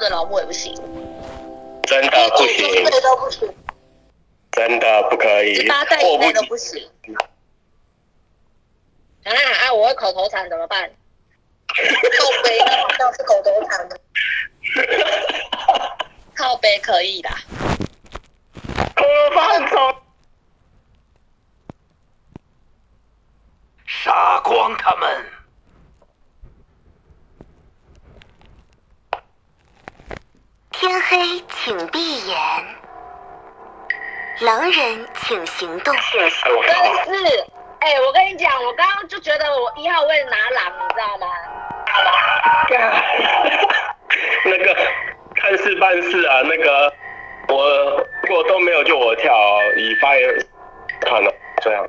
的老木也不行，真的不行，都不行，真的不可以十，八岁以迫不及内都不行。啊啊！我会口头禅怎么办？靠背那好像是口头禅的，靠背可以的。我放手。杀光他们！天黑请闭眼，狼人请行动。哎我真靠！是，哎、我跟你讲，我刚刚就觉得我一号位拿狼，你知道吗？那个看事办事啊，那个我如果都没有就我跳，以发言看了这样。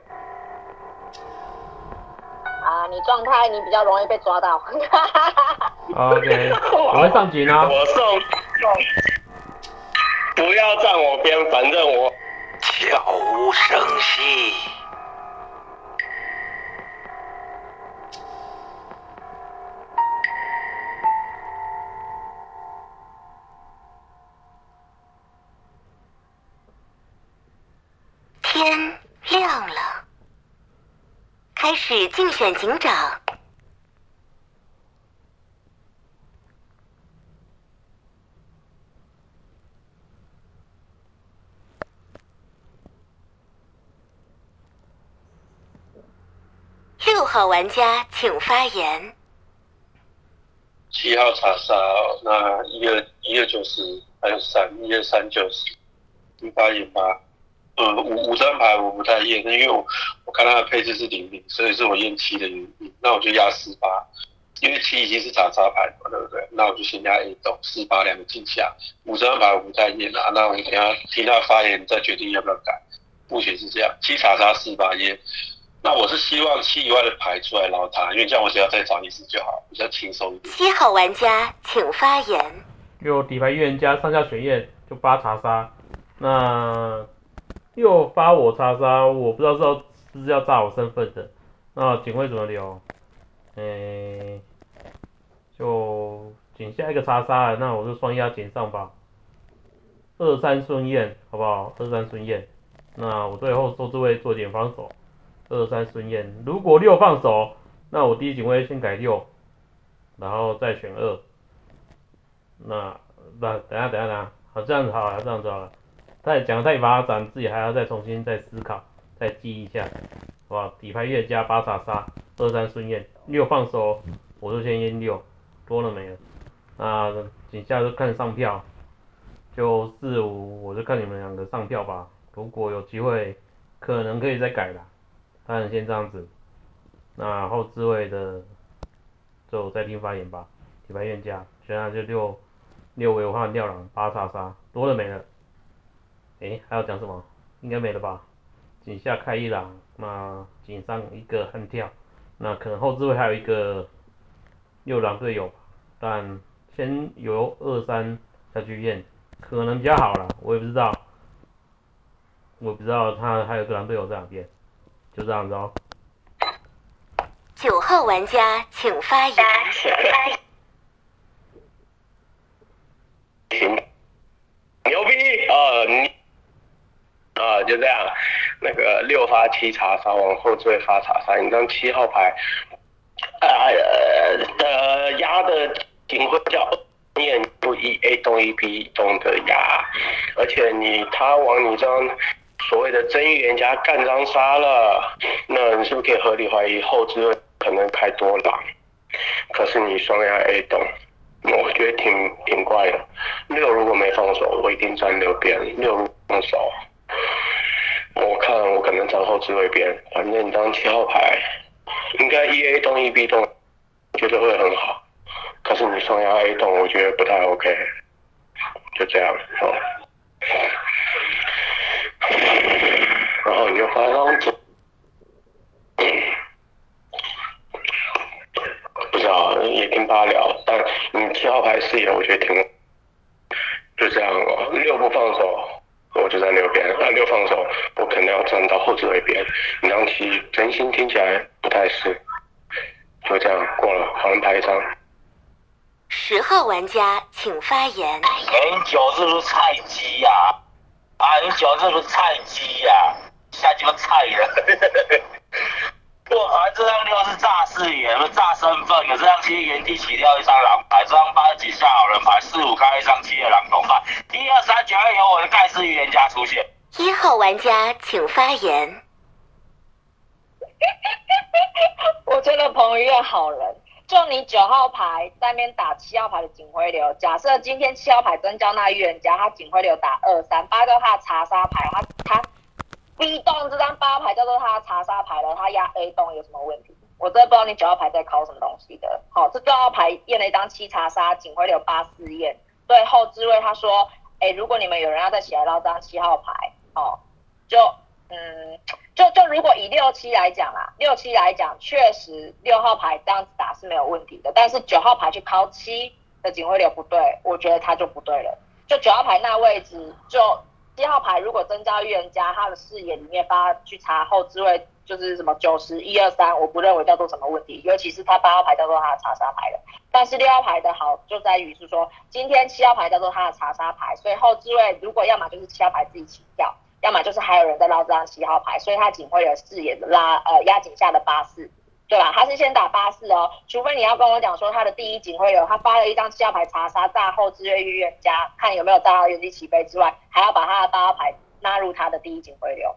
啊，你状态你比较容易被抓到。OK，我会上局呢。我送送，不要站我边，反正我悄无声息。选警长。六号玩家请发言。七号查杀，那一二一二九十，还有三一二三九十，一八一八，呃五五张牌我不太验，因为我我看它的配置是零零，所以是我验七的原因，那我就压四八，因为七已经是查杀牌嘛，对不对？那我就先压 A 斗四八两个进下，五张牌我不太验啊，那我等下听他发言再决定要不要改，目前是这样，七查杀四八验。那我是希望七以外的牌出来捞他，因为这样我只要再找一次就好，比较轻松一点。七号玩家请发言。有底牌预言家上下选验就八查杀，那又发我叉杀，我不知道是要是不是要炸我身份的，那警卫怎么留？诶、就警下一个叉杀，那我就双压警上吧。二三顺验，好不好？二三顺验，那我最后做这位做点防守。二三顺验，如果六放手，那我第一警卫先改六，然后再选二。那那等下等下等下，好这样子好了，这样子好了。太讲得太发展，自己还要再重新再思考，再记一下，好吧？底牌越加八叉杀，二三顺验，六放手，我就先验六，多了没了。那底下就看上票，就四五，我就看你们两个上票吧。如果有机会，可能可以再改啦。当然先这样子。那后置位的，就再听发言吧。底牌越家，现在就六六维换吊狼八叉杀，多了没了。诶，还要讲什么？应该没了吧？井下开一狼，那井上一个悍跳，那可能后置位还有一个六狼队友，但先由二三下去验，可能比较好啦，我也不知道，我不知道他还有个狼队友在哪边，就这样子哦。九号玩家请发言请发言。行，牛逼啊！你啊，就这样，那个六发七查杀，往后置位发查杀，你张七号牌，啊呃的压的警徽叫念不一 A 动一 B 动的压，而且你他往你这张所谓的真预言家干张杀了，那你是不是可以合理怀疑后置位可能开多狼？可是你双压 A 动。我觉得挺挺怪的。六如果没放手，我一定站六边；六如放手，我看我可能站后置位边。反正你当七号牌，应该一 A 动一 B 动，我觉得会很好。可是你双压 A 动，我觉得不太 OK。就这样，哦。然后你就发张纸。不知道，也听他聊，但你七号牌视野，我觉得挺，就这样哦。六不放手，我就在六边；那六放手，我可能要站到后置位边。你让七真心听起来不太是，就这样过了，好人牌一张。十号玩家请发言。哎，你酒是不是菜鸡呀、啊？你脚是不是菜鸡呀、下鸡巴菜了。我牌这张六是诈视野，诈身份。有这张七原地起跳一张狼牌，这张八几下好人牌，四五开一张七的狼同牌，一二三九二有我的盖世预言家出现。一号玩家请发言。我觉得彭于晏好人，就你九号牌在那边打七号牌的警徽流，假设今天七号牌真叫那预言家，他警徽流打二三，八叫他的查杀牌，他他 B 栋这张八号牌叫做他的查杀牌了，他压 A 栋有什么问题？我真的不知道你九号牌在考什么东西的。好，这九号牌验了一张七查杀，警徽流八四验，对后置位他说，哎，如果你们有人要再起来捞这张七号牌，哦，就嗯。就就如果以六七来讲啦，六七来讲，确实六号牌这样子打是没有问题的，但是九号牌去靠七的警徽流不对，我觉得他就不对了。就九号牌那位置，就七号牌如果增加预言家，他的视野里面发去查后置位，就是什么九十一二三，我不认为叫做什么问题，尤其是他八号牌叫做他的查杀牌的。但是六号牌的好就在于是说，今天七号牌叫做他的查杀牌，所以后置位如果要么就是七号牌自己起跳。要么就是还有人在捞这张七号牌，所以他警徽的视野拉呃压井下的八四，对吧？他是先打八四哦，除非你要跟我讲说他的第一警徽流，他发了一张七号牌查杀炸后制约预言家，看有没有炸到原地起飞之外，还要把他的八号牌纳入他的第一警徽流。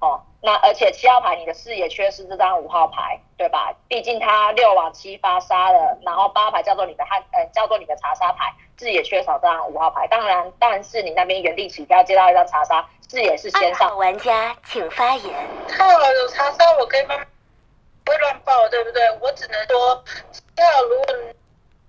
哦，那而且七号牌你的视野缺失这张五号牌，对吧？毕竟他六往七发杀了，然后八号牌叫做你的汉呃叫做你的查杀牌，视野缺少这张五号牌，当然但是你那边原地起跳接到一张查杀。视野是先上。玩家请发言。看了有查杀，我可以慢慢不会乱报，对不对？我只能说，要如果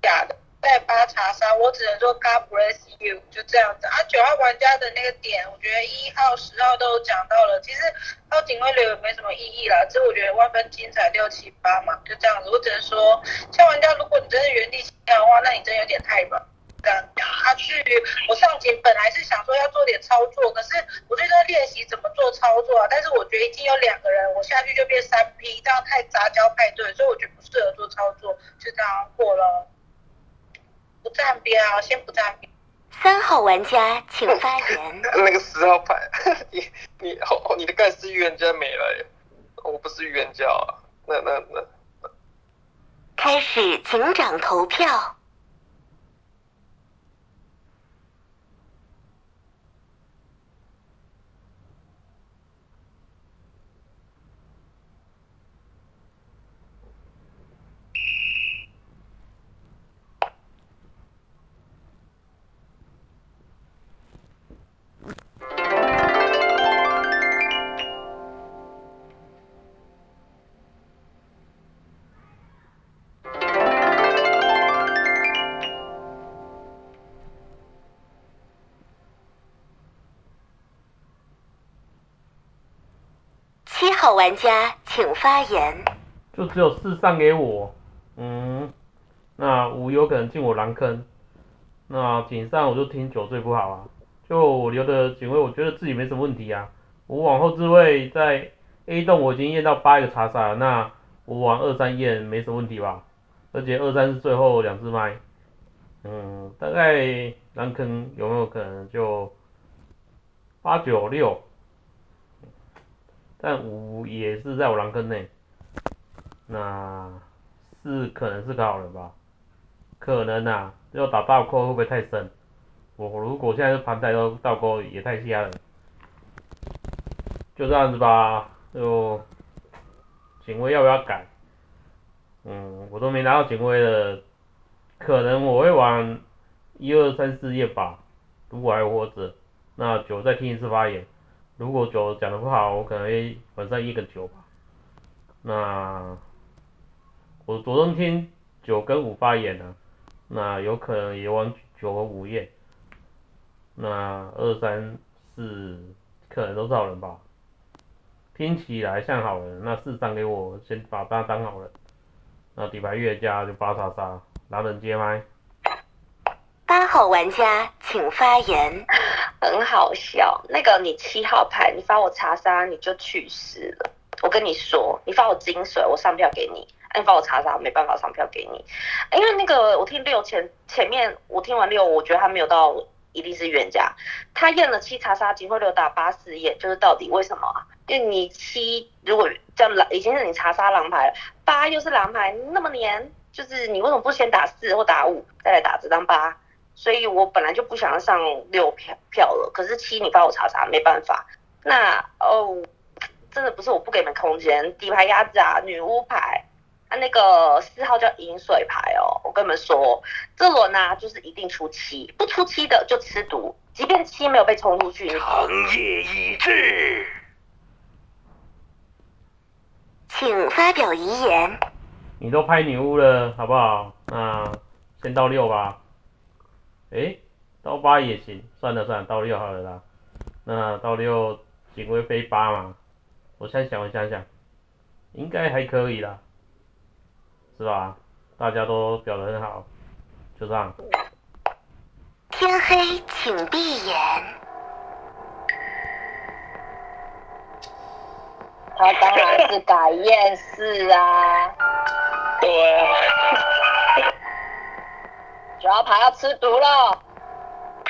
假的再八查杀，我只能说 God bless you，就这样子啊。九号玩家的那个点，我觉得一号、十号都讲到了，其实到警徽流也没什么意义啦，只是我觉得万分精彩六七八嘛，就这样子。我只能说，像玩家，如果你真的原地起跳的话，那你真有点太软。他去，我上警本来是想说要做点操作，可是我就在练习怎么做操作啊。但是我觉得已经有两个人，我下去就变三 P，这样太杂交派对，所以我觉得不适合做操作，就这样过了。不站边啊，先不站边。三号玩家请发言。那个十号牌，你你哦，你的盖世预言家没了耶，我不是预言家啊。那那那。开始警长投票。玩家请发言。就只有四上给我，嗯，那五有可能进我狼坑，那井上我就听九最不好啊。就我留的警卫，我觉得自己没什么问题啊。我往后置位在 A 栋我已经验到八个查杀，那我往二三验没什么问题吧？而且二三是最后两只麦，嗯，大概狼坑有没有可能就八九六？但五也是在我狼坑内，那四可能是个好人吧？可能啊，要打倒钩会不会太深？我如果现在是盘带都倒钩也太瞎了，就这样子吧。就警徽要不要改？嗯，我都没拿到警徽的，可能我会玩一二三四页吧。如果还活着，那九再听一次发言。如果九讲的不好，我可能会晚上一个九吧。那我着重听九跟五发言呢，那有可能也玩九和五验。那二三四可能都是好人吧，听起来像好人。那四张给我先把他当好人。那底牌越加就八叉叉，狼人接麦。八号玩家请发言。很好笑，那个你七号牌，你发我查杀你就去世了。我跟你说，你发我金水，我上票给你。哎，你帮我查查，没办法上票给你，因为那个我听六前前面我听完六，我觉得他没有到一定是预言家，他验了七查杀，警徽流打八四验，就是到底为什么啊？因为你七如果叫狼，已经是你查杀狼牌，八又是狼牌，那么黏，就是你为什么不先打四或打五，再来打这张八？所以我本来就不想要上六票票了，可是七你帮我查查，没办法。那哦，真的不是我不给你们空间，底牌鸭子啊，女巫牌，啊那个四号叫饮水牌哦，我跟你们说，这轮呢、就是一定出七，不出七的就吃毒，即便七没有被冲出去，你长夜已至，请发表遗言。你都拍女巫了，好不好？那先到六吧。诶，刀八也行，算了算了，到六好了啦。那到六警徽飞八嘛，我现在想我想想，应该还可以啦，是吧？大家都表得很好，就这样。天黑请闭眼。他当然是改验四啊，对啊，九号牌要吃毒了。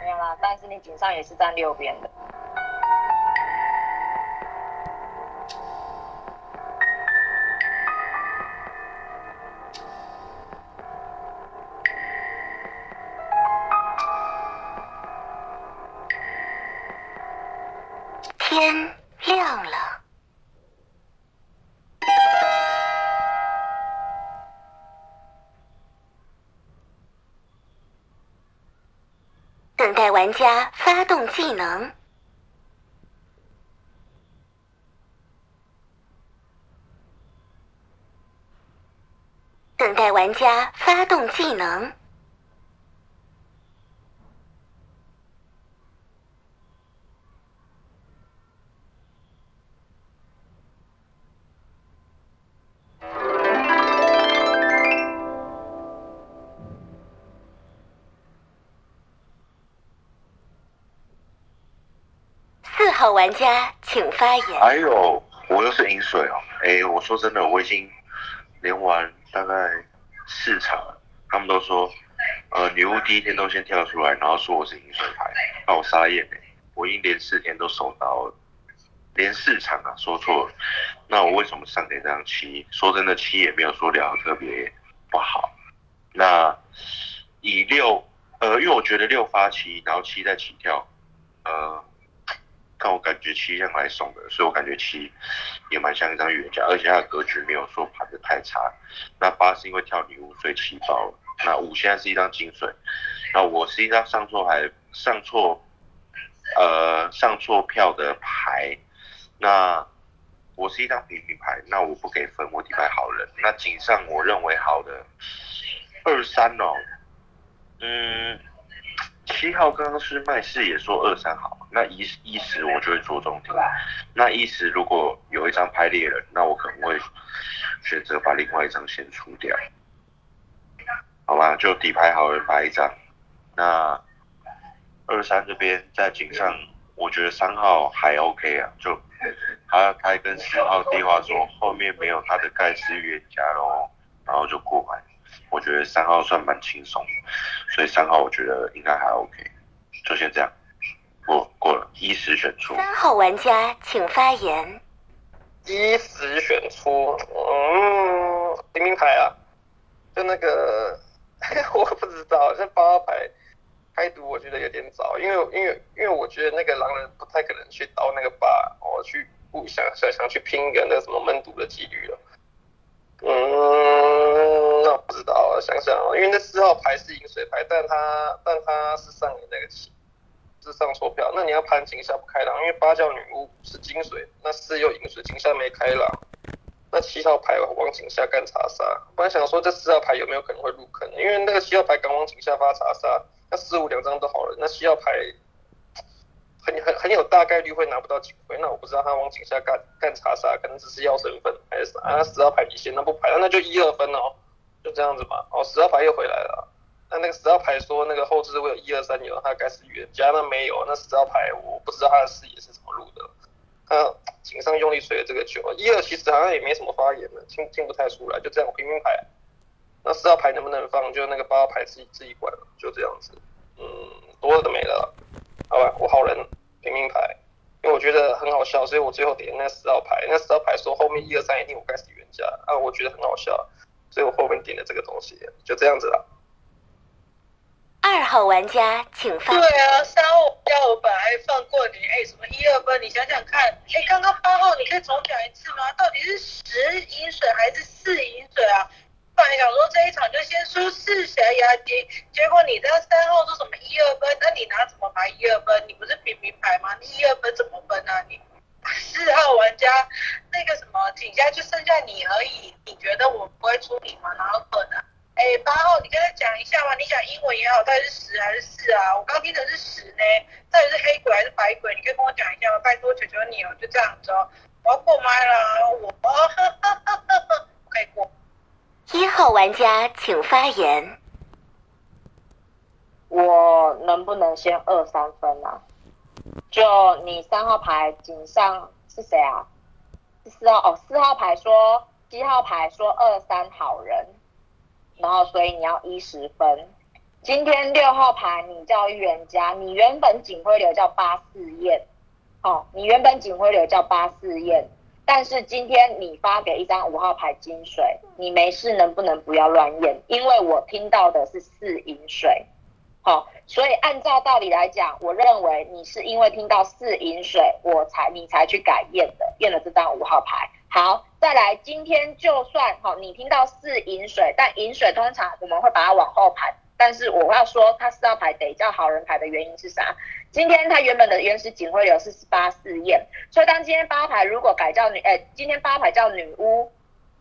没有啦，但是你井上也是站六边的。玩家发动技能。等待玩家发动技能。玩家请发言。哎呦，我又是饮水哦。哎，我说真的，我已经连完大概四场，他们都说，呃，女巫第一天都先跳出来，然后说我是饮水牌，把我杀眼哎！我已经连四天都守到了，连四场啊，说错了。那我为什么上给这张七？说真的，七也没有说聊特别不好。那以六，呃，因为我觉得六发七，然后七再起跳，呃。但我感觉七像来送的，所以我感觉七也蛮像一张预言家，而且它的格局没有说盘的太差。那八是因为跳女巫，所以七爆了。那五现在是一张金水，那我是一张上错牌上错呃上错票的牌，那我是一张平平牌，那我不给分，我底牌好人。那井上我认为好的二三哦，嗯。七号刚刚是麦氏也说二三好，那一一十我就会着重听。那一十如果有一张拍猎人，那我可能会选择把另外一张先出掉。好吧，就底牌好人拍一张。那二三这边在井上，我觉得三号还 OK 啊，就他他跟十号地话说后面没有他的盖世预言家喽，然后就过牌。我觉得三号算蛮轻松，所以三号我觉得应该还 OK，就先这样，过过了，一时选出。三号玩家请发言。一时选出，嗯，平民牌啊，就那个 我不知道，这八号牌开读我觉得有点早，因为因为因为我觉得那个狼人不太可能去刀那个八，我去不想想想去拼一个那个什么闷毒的几率了。嗯，那我不知道，想想，因为那四号牌是饮水牌，但他但他是上你那个七，是上错票，那你要盘井下不开朗，因为八叫女巫是金水，那四又银水，井下没开朗，那七号牌往井下干查杀，本来想说这四号牌有没有可能会入坑，因为那个七号牌敢往井下发查杀，那四五两张都好了，那七号牌。很很很有大概率会拿不到警徽，那我不知道他往井下干干查杀，可能只是要身份还是啥？啊，十号牌你先，那不排，那就一二分哦，就这样子嘛。哦，十号牌又回来了，那那个十号牌说那个后置会有一二三有，他该是预言家，那没有，那十号牌我不知道他的视野是怎么录的。他井上用力捶了这个九，一二其实好像也没什么发言了，听听不太出来，就这样平民牌。那四号牌能不能放，就那个八号牌自己自己管了，就这样子。嗯，多了的没了，好吧，我好人平民牌，因为我觉得很好笑，所以我最后点那四号牌，那四号牌说后面一二三一定我开始原家啊，我觉得很好笑，所以我后面点的这个东西，就这样子了。好玩家请放对啊，三号玩家我本来放过你，哎，什么一二分？你想想看，哎，刚刚八号你可以重讲一次吗？到底是十饮水还是四饮水啊？本来想说这一场就先输四峡压低，结果你这三号说什么一二分？那你拿什么牌一二分？你不是平民牌吗？你一二分怎么分啊？你四号玩家那个什么底下就剩下你而已，你觉得我不会出你吗？哪有可能？哎，八号，你跟他讲一下嘛，你讲英文也好，到底是十还是四啊？我刚听成是十呢，到底是黑鬼还是白鬼？你可以跟我讲一下吗？拜托，求求你哦，就这样子哦。我要过麦了，我 可以过。一号玩家请发言。我能不能先二三分啊？就你三号牌井上是谁啊？是四号哦，四号牌说七号牌说二三好人，然后所以你要一十分。今天六号牌你叫预言家，你原本警徽流叫八四燕，哦，你原本警徽流叫八四燕，但是今天你发给一张五号牌金水，你没事能不能不要乱验？因为我听到的是四饮水。好，所以按照道理来讲，我认为你是因为听到四饮水，我才你才去改验的，验了这张五号牌。好，再来，今天就算好，你听到四饮水，但饮水通常我们会把它往后排，但是我要说，它四号牌得叫好人牌的原因是啥？今天它原本的原始警徽流是八四验，所以当今天八牌如果改叫女，哎，今天八牌叫女巫。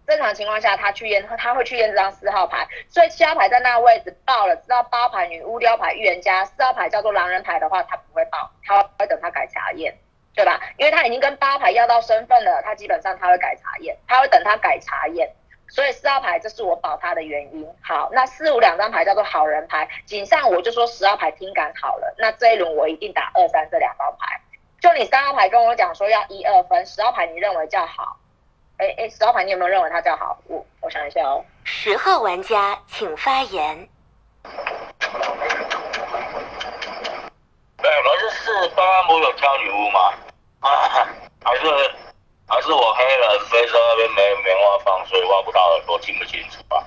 正常情况下，他去验，他会去验这张四号牌，所以七号牌在那个位置爆了，知道八牌女巫、六牌预言家，四号牌叫做狼人牌的话，他不会爆，他会等他改查验，对吧？因为他已经跟八牌要到身份了，他基本上他会改查验，他会等他改查验，所以四号牌这是我保他的原因。好，那四五两张牌叫做好人牌，井上我就说十号牌听感好了，那这一轮我一定打二三这两张牌。就你三号牌跟我讲说要一二分，十号牌你认为叫好。哎哎，十号牌，你有没有认为它叫好？我我想一下哦。十号玩家请发言。对，可是刚刚不有挑女巫吗？啊，还是还是我黑人飞车那边没棉花棒，所以挖不到耳朵，听不清楚啊？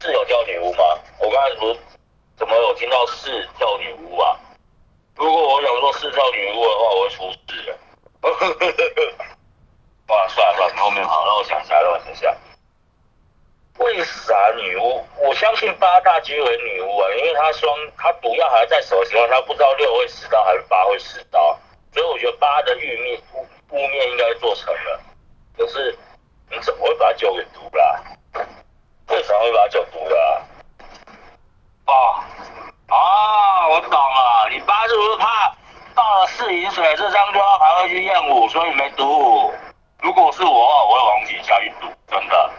是有挑女巫吗？我刚才不怎么有听到是跳女巫啊？如果我想说是跳女巫的话，我会出事的。哇，算了算了，后面好，让我想一下，让我想一下。为啥女巫？我相信八大皆为女巫啊，因为她双，她毒药还在手的情况下，不知道六会死刀还是八会死刀，所以我觉得八的玉面污污面应该做成了。可是你怎么会把酒给毒了？为什么会把酒毒了？哦，啊，我懂了，你八是不是怕到了四饮水这张就要排回去验五，所以没毒？如果是我，我会往底下去赌，真的。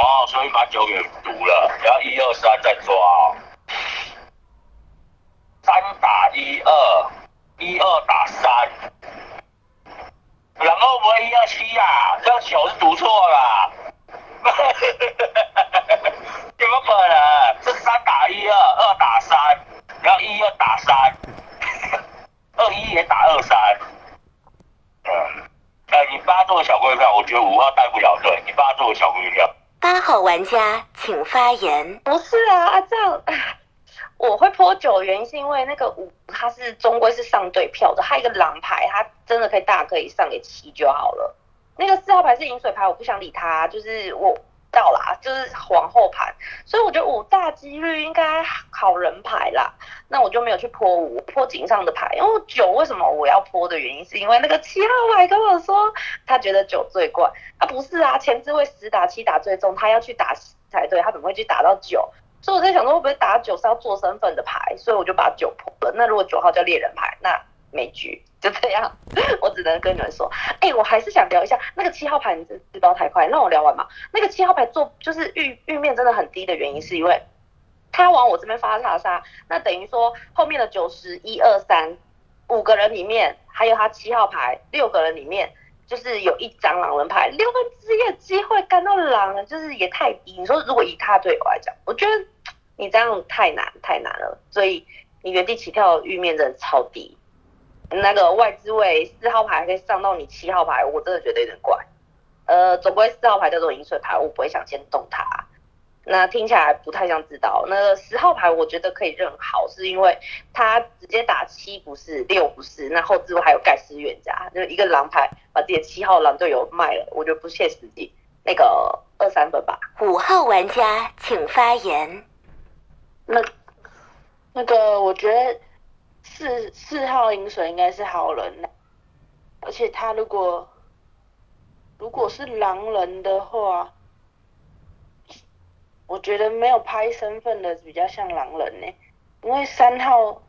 哦，所以把九给赌了，然后一二三再抓，三打一二，一二打三，然后不会一二七呀？这样球是读错了。有没有可能？是三打一二，二打三，然后一二打三，二一也打二三，嗯。哎，你八做小龟票，我觉得五号带不了队。你八做小龟票。八号玩家请发言。不是啊，这样我会泼九的原因是因为那个五他是终归是上对票的，他一个狼牌，他真的可以大可以上给七就好了。那个四号牌是饮水牌，我不想理他，就是我。到啦，就是皇后盘，所以我觉得五大几率应该好人牌啦。那我就没有去泼五，泼井上的牌。因为九为什么我要泼的原因，是因为那个七号牌跟我说，他觉得九最怪。啊不是啊，前置位十打七打最重，他要去打才对，他怎么会去打到九？所以我在想说，会不会打九是要做身份的牌？所以我就把九泼了。那如果九号叫猎人牌，那没局。就这样，我只能跟你们说，哎，我还是想聊一下那个七号牌，你这知道太快，让我聊完嘛。那个七号牌做就是玉玉面真的很低的原因，是因为他往我这边发查杀，那等于说后面的九十一二三五个人里面，还有他七号牌六个人里面，就是有一张狼人牌，六分之一的机会干到狼人，就是也太低。你说如果以他队友来讲，我觉得你这样太难太难了，所以你原地起跳的玉面真的超低。那个外置位四号牌可以上到你七号牌，我真的觉得有点怪。呃，总归四号牌叫做饮水牌，我不会想先动它。那听起来不太像知道。那十号牌我觉得可以认好，是因为他直接打七不是六不是，那后置位还有盖世冤家，就一个狼牌把自己的七号狼队友卖了，我觉得不切实际。那个二三分吧。五号玩家请发言。那那个我觉得四四号饮水应该是好人，而且他如果如果是狼人的话。我觉得没有拍身份的比较像狼人呢，因为三号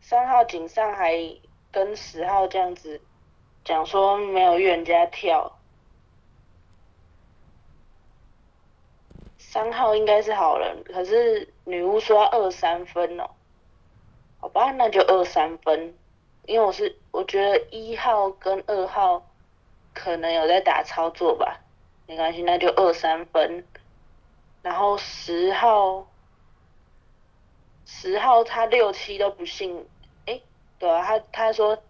三号井上还跟十号这样子讲说没有预言家跳，三号应该是好人，可是女巫说要二三分哦，好吧，那就二三分，因为我是我觉得一号跟二号可能有在打操作吧，没关系，那就二三分。然后十号，十号他六七都不信，哎，对啊，他他说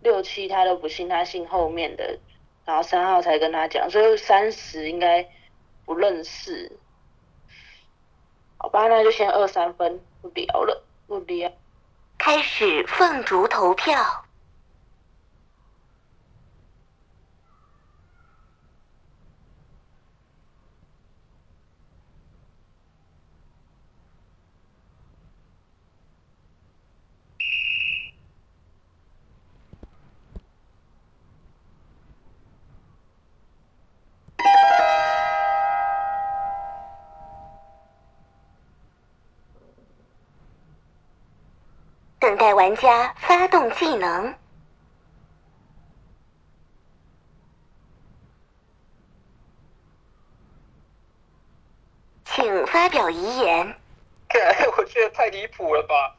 六七他都不信，他信后面的，然后三号才跟他讲，所以三十应该不认识，好吧，那就先二三分，不聊了，开始凤竹投票。等待玩家发动技能，请发表遗言。我觉得太离谱了吧！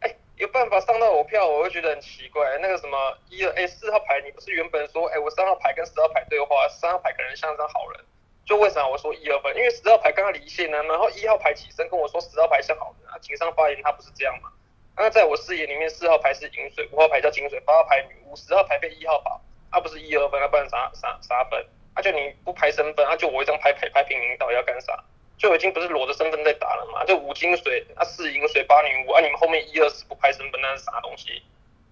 哎，有办法上到我票，我会觉得很奇怪。那个什么一二哎四号牌，你不是原本说哎我三号牌跟十号牌对话，三号牌可能像张好人，就为啥我说一二分？因为十号牌刚刚离线呢，然后一号牌起身跟我说十号牌像好人啊，井上发言他不是这样吗？那在我视野里面，四号牌是银水，五号牌叫金水，八号牌女巫，十号牌被一号保，他不是一二分，他不然啥啥啥分？啊就你不排身份，啊就我一张牌牌牌平民到底要干啥？就已经不是裸着身份在打了嘛？就五金水，啊四银水，八女巫，啊你们后面一二四不拍身份，那是啥东西？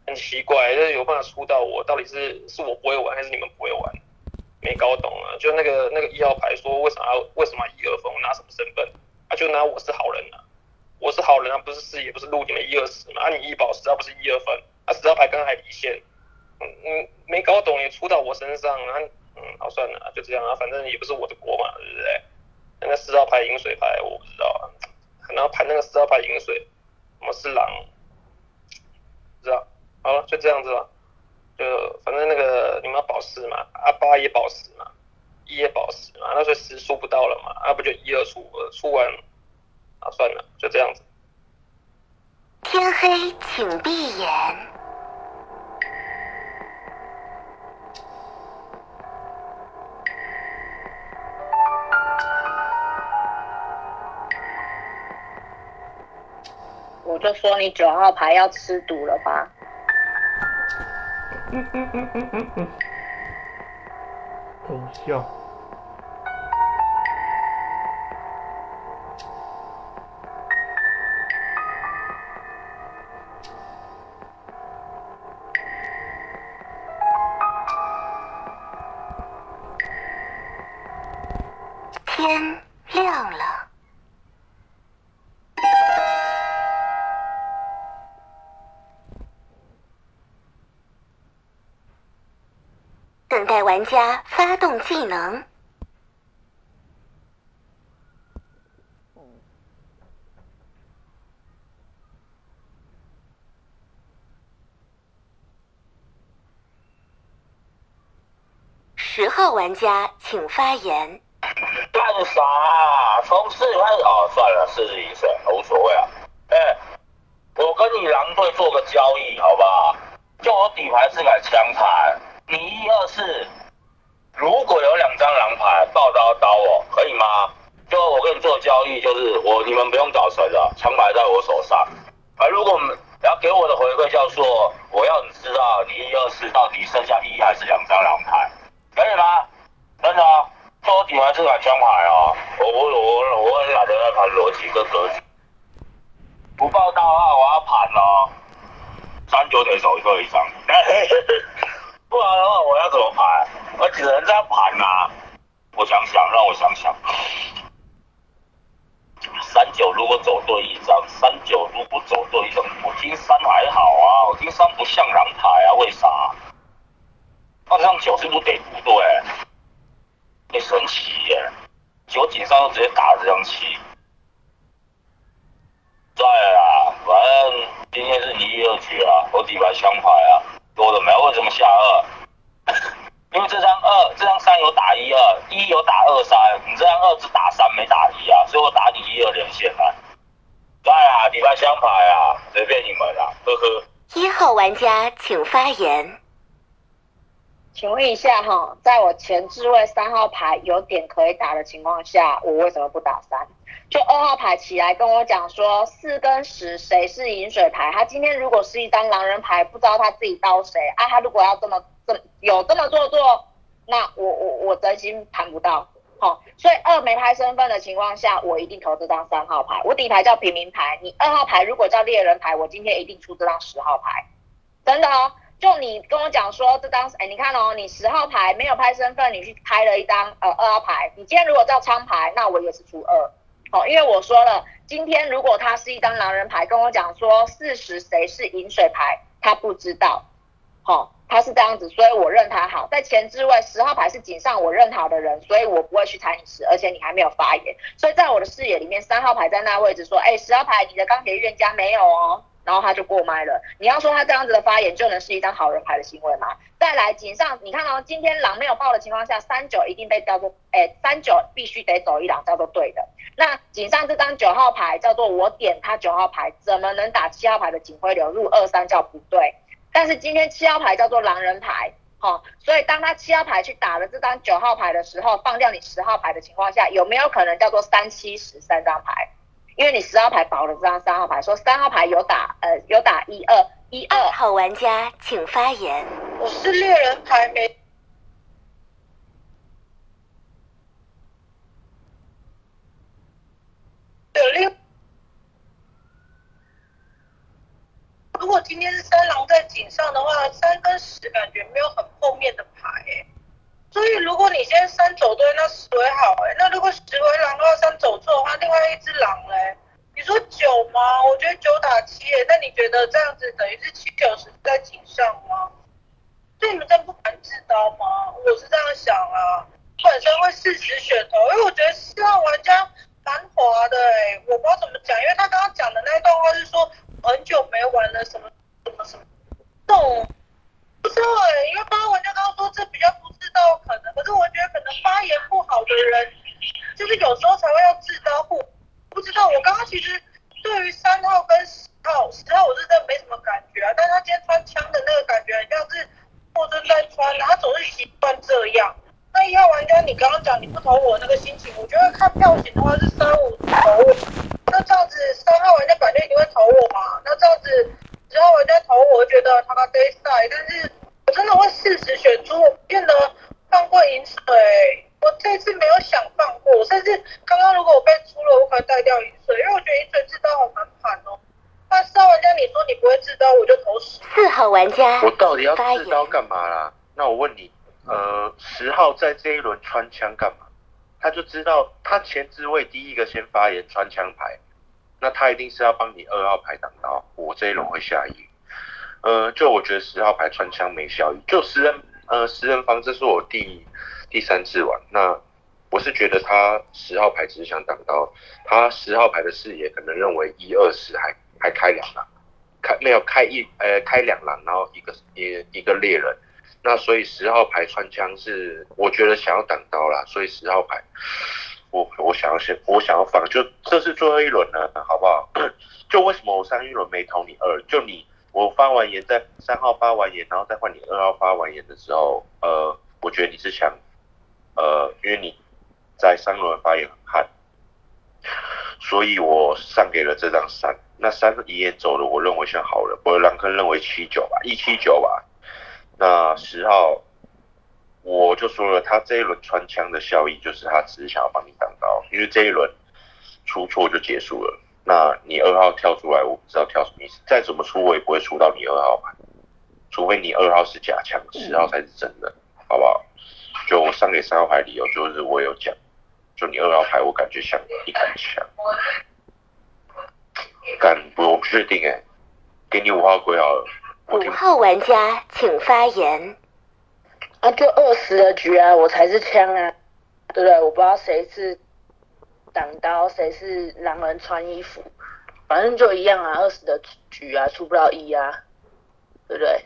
很奇怪，就是有办法出到我，到底是是我不会玩，还是你们不会玩？没搞懂啊！就那个那个一号牌说为什么要为什么一二分？我拿什么身份？啊就拿我是好人啊。我是好人啊，不是四也不是录你们一二十嘛？啊，你一保十号不是一二分？啊，十号牌刚还离线，嗯嗯，没搞懂也出到我身上啊，嗯，好算了，就这样啊，反正也不是我的锅嘛，对不对？那四号牌饮水牌我不知道啊，然后盘那个十号牌饮水，我是狼，不知道，好了，就这样子了，就反正那个你们要保十嘛，啊八也保十嘛，一也保十嘛，那所以十出不到了嘛，啊不就一二出，出完。啊，算了，就这样子。天黑，请闭眼。我就说你九号牌要吃毒了吧。嗯嗯嗯嗯嗯嗯。家发动技能。十号玩家请发言。干啥？从四开始哦，算了，四十一岁无所谓啊。哎，我跟你狼队做个交易，好不好？就我底牌是买枪牌，你一二四，如果有两张狼牌报刀刀我，可以吗？就我跟你做交易，就是我你们不用找谁了，枪牌在我手上。啊，如果要给我的回馈叫做，我要你知道你一二四到底剩下一还是两张狼牌，可以吗？真的啊，做底牌是买枪牌哦，我我我我很懒得在盘逻辑跟格局。不报道啊，我要盘哦，三九得手各一张，不然的话我要怎么盘？我只能这样盘呐、我想想，让我想想。三九如果走对一张，三九如果走对一张，我听三还好啊，我听三不像狼牌啊，为啥？那这张九是不是得不对？得神奇耶，九井上就直接打这张七。在啊，反正今天是你一二局啊，我底牌枪牌啊，多了没有，为什么下二？因为这张二，这张三有打一二，一有打二三，你这张二只打三没打一啊，所以我打你一二连线啊。在啊，底牌枪牌啊，随便你们啦，呵呵。一号玩家请发言。请问一下哈，在我前置位三号牌有点可以打的情况下，我为什么不打三？就二号牌起来跟我讲说四跟十谁是饮水牌？他今天如果是一张狼人牌，不知道他自己刀谁啊？他如果要这么这么有这么做作，那我我我真心盘不到。好、所以二没拍身份的情况下，我一定投这张三号牌。我底牌叫平民牌，你二号牌如果叫猎人牌，我今天一定出这张十号牌，真的哦。就你跟我讲说这张，哎，你看哦，你十号牌没有拍身份，你去拍了一张呃二号牌，你今天如果叫仓牌，那我也是出二。哦，因为我说了，今天如果他是一张狼人牌，跟我讲说四十谁是饮水牌，他不知道，好、他是这样子，所以我认他好。在前置位十号牌是井上我认好的人，所以我不会去踩你十，而且你还没有发言，所以在我的视野里面，三号牌在那位置说，哎，十号牌你的钢铁预言家没有哦，然后他就过麦了。你要说他这样子的发言就能是一张好人牌的行为吗？再来井上，你看哦，今天狼没有报的情况下，三九一定被叫做，哎，三九必须得走一狼叫做对的。那井上这张九号牌叫做我点他九号牌，怎么能打七号牌的警徽流入二三叫不对？但是今天七号牌叫做狼人牌，好、所以当他七号牌去打了这张九号牌的时候，放掉你十号牌的情况下，有没有可能叫做三七十三张牌？因为你十号牌保了这张三号牌，说三号牌有打呃有打一二一二二号玩家请发言。我是猎人牌没。有六，如果今天是三狼在井上的话，三跟十感觉没有很后面的牌哎，所以如果你现在三走对，那十为好哎，那如果十为狼的话，三走错的话，另外一只狼嘞，你说九吗？我觉得九打七哎，那你觉得这样子等于是七九十在井上吗？所以你们真不敢自刀吗？我是这样想啊，本身会四十选头，因为我觉得四号玩家蛮滑的哎、我不知道怎么讲，因为他刚刚讲的那一段话是说很久没玩了什么什么什么，这种不知道哎、因为八号玩家刚刚说这比较不知道可能，可是我觉得可能发言不好的人，就是有时候才会要自刀不。不知道，我刚刚其实对于三号跟十号，十号我是真的没什么感觉啊，但是他今天穿枪的那个感觉，很像是霍尊在穿，他总是习惯这样。那一号玩家，你刚刚讲你不投我那个心情，我觉得看票型的话是三五投我，那这样子三号玩家感觉一定会投我嘛？那这样子十号玩家投我，我觉得他他 day 赛，但是我真的会适时选出，我变得放过饮水。我这次没有想放过，我甚至刚刚如果我被出了，我可能带掉饮水，因为我觉得饮水自刀好难盘哦。那四号玩家，你说你不会自刀，我就投十。四号玩家我到底要发言。自刀干嘛啦？那我问你，呃，十号在这一轮穿枪干嘛？他就知道他前置位第一个先发言穿枪牌，那他一定是要帮你二号牌挡刀，我这一轮会下一。呃，就我觉得十号牌穿枪没效益，就十人呃十人房，这是我第第三次玩，那我是觉得他十号牌只是想挡刀，他十号牌的视野可能认为一二十还还开两狼，开没有开一呃开两狼，然后一个一一个猎人，那所以十号牌穿枪是我觉得想要挡刀啦，所以十号牌我我想要先我想要放，就这是最后一轮了，好不好？就为什么我上一轮没投你二？就你我发完言，在三号发完言，然后再换你二号发完言的时候，呃，我觉得你是想，呃，因为你在三轮发言很悍，所以我上给了这张三。那三一眼走了，我认为像好人，我让坑认为七九吧，一七九吧。那十号，我就说了，他这一轮穿枪的效益就是他只是想要帮你挡刀，因为这一轮出错就结束了。那你二号跳出来，我不知道跳什么意思。再怎么出，我也不会出到你二号牌，除非你二号是假枪，十号才是真的，好不好？就我上给三号牌理由就是我有讲，就你二号牌我感觉像一杆枪，敢不确定哎，给你五号归好。五号玩家请发言。啊，就二十的局啊，我才是枪啊，对不对？我不知道谁是。挡刀谁是狼人穿衣服，反正就一样啊，二十的局啊出不了一啊，对不对？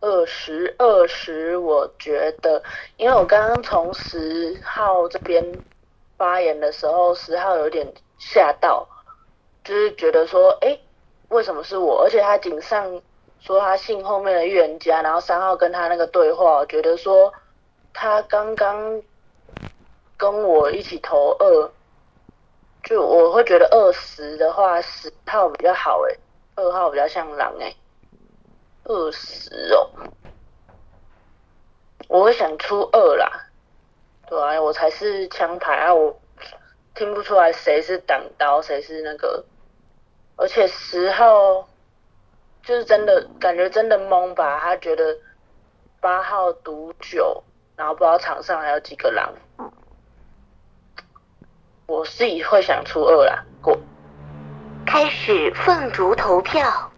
二十二十，我觉得，因为我刚刚从十号这边发言的时候，十号有点吓到，就是觉得说，哎，为什么是我？而且他顶上说他姓后面的预言家，然后三号跟他那个对话，我觉得说他刚刚跟我一起投二。就我会觉得二十的话，十号比较好诶，二号比较像狼诶，二十哦，我会想出二啦，对啊，我才是枪牌啊，我听不出来谁是挡刀，谁是那个，而且十号就是真的感觉真的懵吧，他觉得八号赌九，然后不知道场上还有几个狼。我自己会想出二啦，过。开始凤竹投票。